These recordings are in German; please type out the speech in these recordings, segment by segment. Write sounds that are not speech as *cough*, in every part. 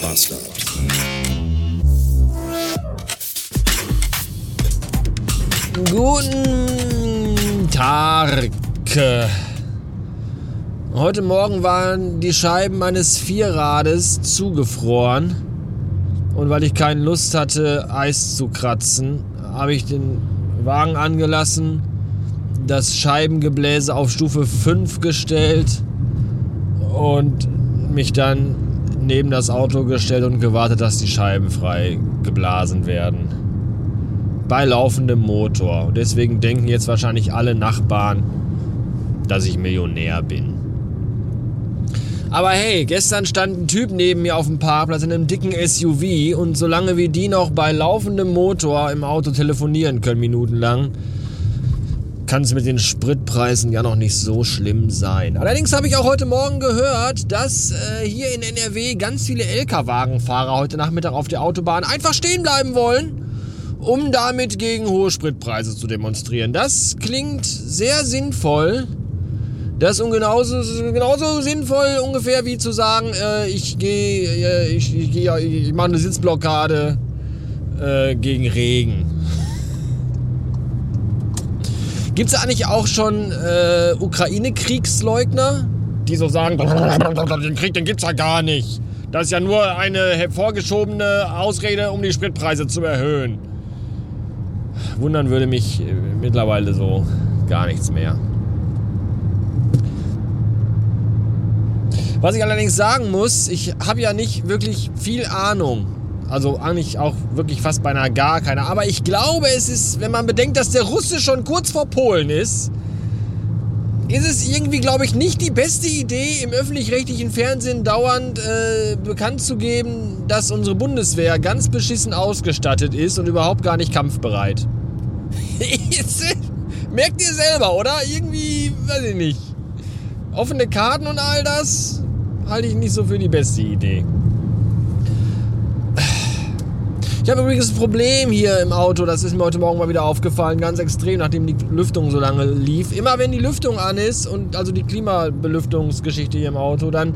Bastard. Guten Tag. Heute Morgen waren die Scheiben meines Vierrades zugefroren. Und weil ich keine Lust hatte, Eis zu kratzen, habe ich den Wagen angelassen, das Scheibengebläse auf Stufe 5 gestellt und mich dann neben das Auto gestellt und gewartet, dass die Scheiben frei geblasen werden. Bei laufendem Motor. Und deswegen denken jetzt wahrscheinlich alle Nachbarn, dass ich Millionär bin. Aber hey, gestern stand ein Typ neben mir auf dem Parkplatz in einem dicken SUV und solange wie die noch bei laufendem Motor im Auto telefonieren können, minutenlang, kann es mit den Spritpreisen ja noch nicht so schlimm sein. Allerdings habe ich auch heute Morgen gehört, dass äh, hier in NRW ganz viele LKW-Fahrer heute Nachmittag auf der Autobahn einfach stehen bleiben wollen, um damit gegen hohe Spritpreise zu demonstrieren. Das klingt sehr sinnvoll. Das ist genauso, genauso sinnvoll ungefähr wie zu sagen, äh, ich gehe, äh, ich, ich, geh, ich mache eine Sitzblockade äh, gegen Regen. Gibt es eigentlich auch schon äh, Ukraine-Kriegsleugner, die so sagen, den Krieg, den gibt's ja gar nicht. Das ist ja nur eine hervorgeschobene Ausrede, um die Spritpreise zu erhöhen. Wundern würde mich äh, mittlerweile so gar nichts mehr. Was ich allerdings sagen muss, ich habe ja nicht wirklich viel Ahnung. Also eigentlich auch wirklich fast beinahe gar keine. Aber ich glaube, es ist, wenn man bedenkt, dass der Russe schon kurz vor Polen ist, ist es irgendwie, glaube ich, nicht die beste Idee, im öffentlich-rechtlichen Fernsehen dauernd äh, bekannt zu geben, dass unsere Bundeswehr ganz beschissen ausgestattet ist und überhaupt gar nicht kampfbereit. *laughs* Merkt ihr selber, oder? Irgendwie, weiß ich nicht. Offene Karten und all das halte ich nicht so für die beste Idee. Ich habe übrigens ein Problem hier im Auto, das ist mir heute Morgen mal wieder aufgefallen, ganz extrem, nachdem die Lüftung so lange lief. Immer wenn die Lüftung an ist und also die Klimabelüftungsgeschichte hier im Auto, dann,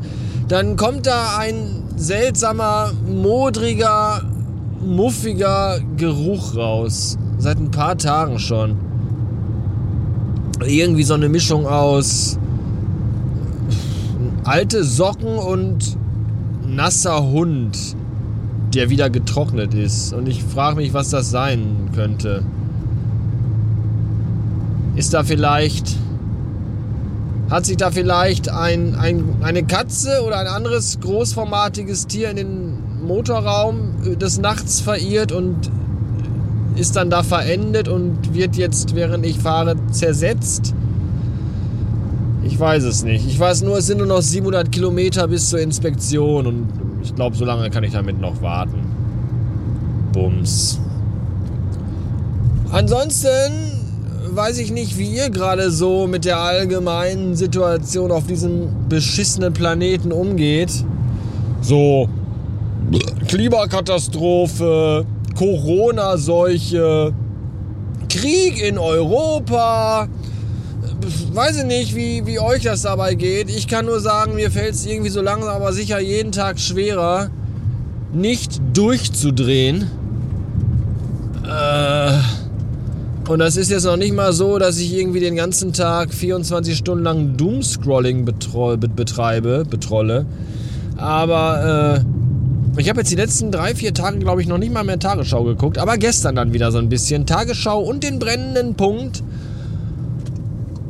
dann kommt da ein seltsamer, modriger, muffiger Geruch raus. Seit ein paar Tagen schon. Irgendwie so eine Mischung aus alte Socken und nasser Hund, der wieder getrocknet ist. Und ich frage mich, was das sein könnte. Ist da vielleicht. Hat sich da vielleicht ein, ein, eine Katze oder ein anderes großformatiges Tier in den Motorraum des Nachts verirrt und ist dann da verendet und wird jetzt, während ich fahre, zersetzt? Ich weiß es nicht. Ich weiß nur, es sind nur noch 700 Kilometer bis zur Inspektion und ich glaube, so lange kann ich damit noch warten. Bums. Ansonsten weiß ich nicht, wie ihr gerade so mit der allgemeinen Situation auf diesem beschissenen Planeten umgeht. So Klimakatastrophe, Corona-Seuche, Krieg in Europa, weiß ich nicht, wie, wie euch das dabei geht. Ich kann nur sagen, mir fällt es irgendwie so langsam, aber sicher jeden Tag schwerer, nicht durchzudrehen. Äh, und das ist jetzt noch nicht mal so, dass ich irgendwie den ganzen Tag 24 Stunden lang Doomscrolling betreibe, betrolle. Aber äh, ich habe jetzt die letzten drei, vier Tage, glaube ich, noch nicht mal mehr Tagesschau geguckt. Aber gestern dann wieder so ein bisschen Tagesschau und den brennenden Punkt.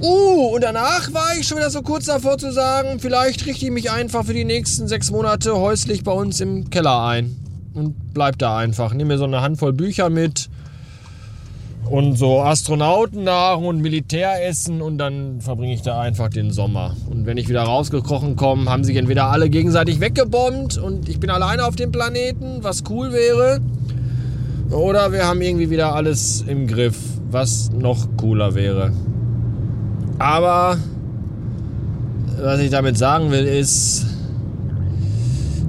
Uh, und danach war ich schon wieder so kurz davor zu sagen, vielleicht richte ich mich einfach für die nächsten sechs Monate häuslich bei uns im Keller ein. Und bleib da einfach. Nimm mir so eine Handvoll Bücher mit und so Astronautennahrung und Militäressen und dann verbringe ich da einfach den Sommer. Und wenn ich wieder rausgekrochen komme, haben sich entweder alle gegenseitig weggebombt und ich bin alleine auf dem Planeten, was cool wäre. Oder wir haben irgendwie wieder alles im Griff, was noch cooler wäre. Aber was ich damit sagen will, ist,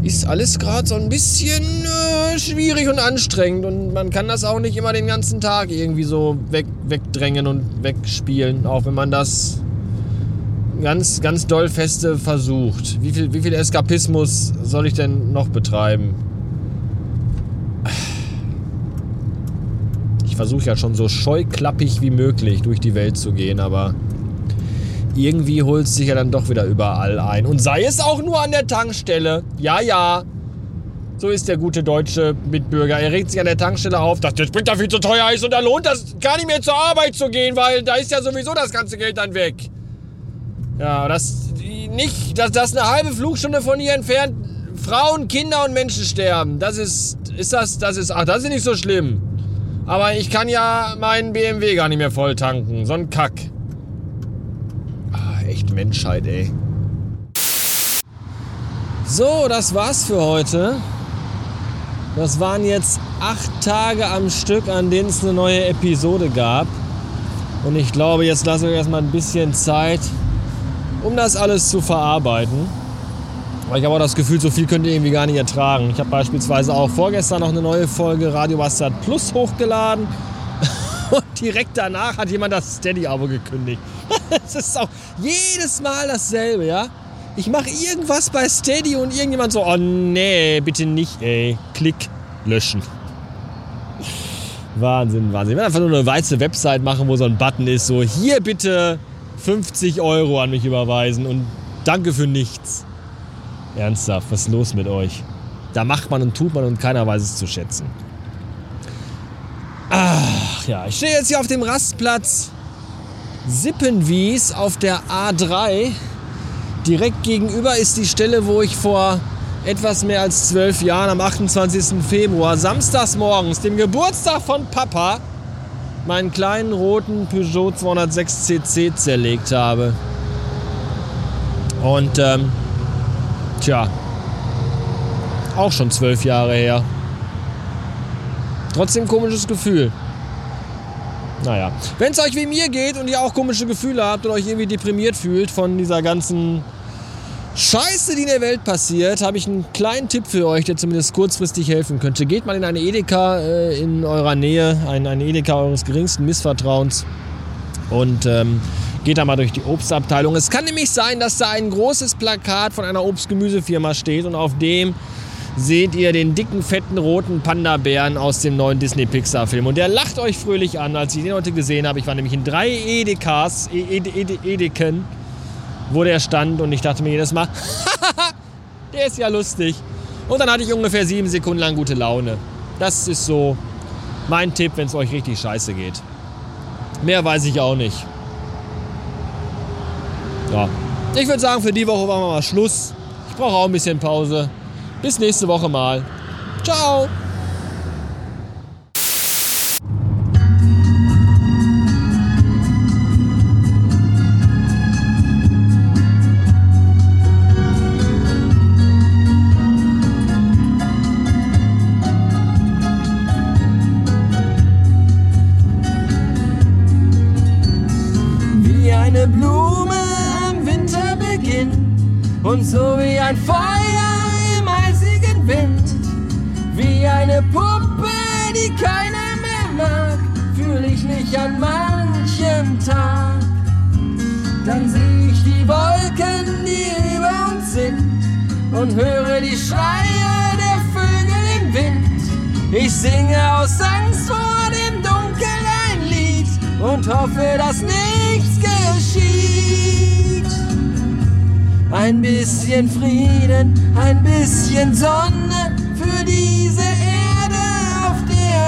ist alles gerade so ein bisschen äh, schwierig und anstrengend und man kann das auch nicht immer den ganzen Tag irgendwie so weg, wegdrängen und wegspielen, auch wenn man das ganz, ganz doll feste versucht. Wie viel, wie viel Eskapismus soll ich denn noch betreiben? Ich versuche ja schon so scheuklappig wie möglich durch die Welt zu gehen, aber irgendwie holt es sich ja dann doch wieder überall ein. Und sei es auch nur an der Tankstelle. Ja, ja. So ist der gute deutsche Mitbürger. Er regt sich an der Tankstelle auf, dass der Sprit da viel zu teuer ist und da lohnt das gar nicht mehr zur Arbeit zu gehen, weil da ist ja sowieso das ganze Geld dann weg. Ja, das nicht, dass das eine halbe Flugstunde von hier entfernt Frauen, Kinder und Menschen sterben. Das ist, ist das, das ist, ach, das ist nicht so schlimm. Aber ich kann ja meinen BMW gar nicht mehr voll tanken. So ein Kack. Echt Menschheit, ey. So, das war's für heute. Das waren jetzt acht Tage am Stück, an denen es eine neue Episode gab. Und ich glaube, jetzt lasse ich euch erstmal ein bisschen Zeit, um das alles zu verarbeiten. Aber ich habe auch das Gefühl, so viel könnt ihr irgendwie gar nicht ertragen. Ich habe beispielsweise auch vorgestern noch eine neue Folge Radio Bastard Plus hochgeladen. Direkt danach hat jemand das Steady-Abo gekündigt. *laughs* Es ist auch jedes Mal dasselbe, ja? Ich mache irgendwas bei Steady und irgendjemand so, oh nee, bitte nicht, ey. Klick, löschen. Wahnsinn, Wahnsinn. Ich will einfach nur eine weiße Website machen, wo so ein Button ist, so hier bitte 50 Euro an mich überweisen und danke für nichts. Ernsthaft, was ist los mit euch? Da macht man und tut man und keiner weiß es zu schätzen. Ja, ich stehe jetzt hier auf dem Rastplatz Sippenwies auf der A3. Direkt gegenüber ist die Stelle, wo ich vor etwas mehr als zwölf Jahren am 28. Februar, samstags morgens, dem Geburtstag von Papa, meinen kleinen roten Peugeot 206 CC zerlegt habe. Und ähm, Tja, auch schon zwölf Jahre her. Trotzdem komisches Gefühl. Naja, wenn es euch wie mir geht und ihr auch komische Gefühle habt und euch irgendwie deprimiert fühlt von dieser ganzen Scheiße, die in der Welt passiert, habe ich einen kleinen Tipp für euch, der zumindest kurzfristig helfen könnte. Geht mal in eine Edeka äh, in eurer Nähe, ein, eine Edeka eures geringsten Missvertrauens und ähm, Geht da mal durch die Obstabteilung. Es kann nämlich sein, dass da ein großes Plakat von einer Obst-Gemüsefirma steht und auf dem seht ihr den dicken, fetten, roten Panda-Bären aus dem neuen Disney-Pixar-Film. Und der lacht euch fröhlich an, als ich den heute gesehen habe. Ich war nämlich in drei Edekas, e Ede Ede Edeken, wo der stand und ich dachte mir jedes Mal, *laughs* der ist ja lustig. Und dann hatte ich ungefähr sieben Sekunden lang gute Laune. Das ist so mein Tipp, wenn es euch richtig scheiße geht. Mehr weiß ich auch nicht ja. Ich würde sagen, für die Woche machen wir mal Schluss. Ich brauche auch ein bisschen Pause. Bis nächste Woche mal. Ciao. Wie eine Blume und so wie ein Feuer mich an manchem Tag. Dann sehe ich die Wolken, die über uns sind und höre die Schreie der Vögel im Wind. Ich singe aus Angst vor dem Dunkel ein Lied und hoffe, dass nichts geschieht. Ein bisschen Frieden, ein bisschen Sonne für diese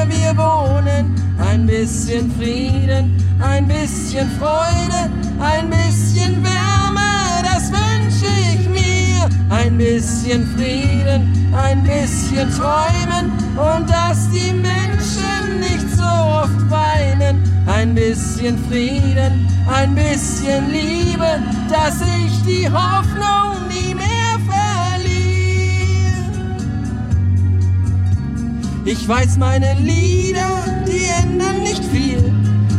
wir wohnen. Ein bisschen Frieden, ein bisschen Freude, ein bisschen Wärme, das wünsche ich mir. Ein bisschen Frieden, ein bisschen Träumen und dass die Menschen nicht so oft weinen. Ein bisschen Frieden, ein bisschen Liebe, dass ich die Hoffnung nie Ich weiß, meine Lieder, die ändern nicht viel.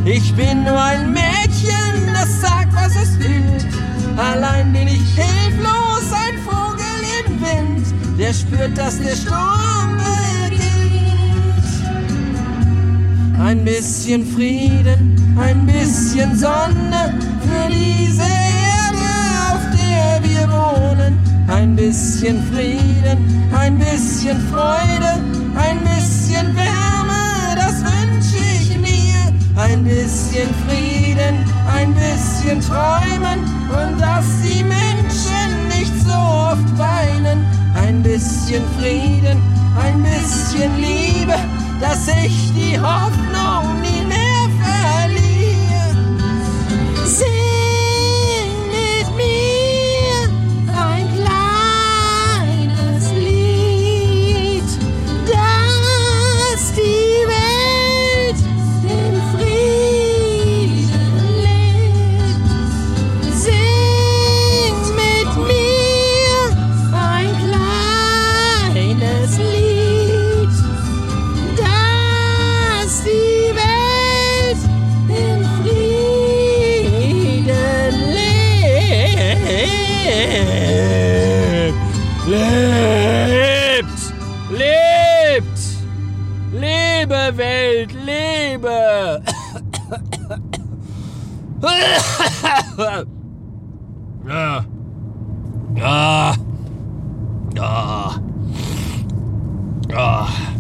Ich bin nur ein Mädchen, das sagt, was es fühlt. Allein bin ich hilflos, ein Vogel im Wind, der spürt, dass der Sturm beginnt. Ein bisschen Frieden, ein bisschen Sonne für diese Erde bisschen Frieden, ein bisschen Freude, ein bisschen Wärme, das wünsche ich mir. Ein bisschen Frieden, ein bisschen Träumen und dass die Menschen nicht so oft weinen. Ein bisschen Frieden, ein bisschen Liebe, dass ich die Hoffnung nie Ah. Ah. Ah. Ah.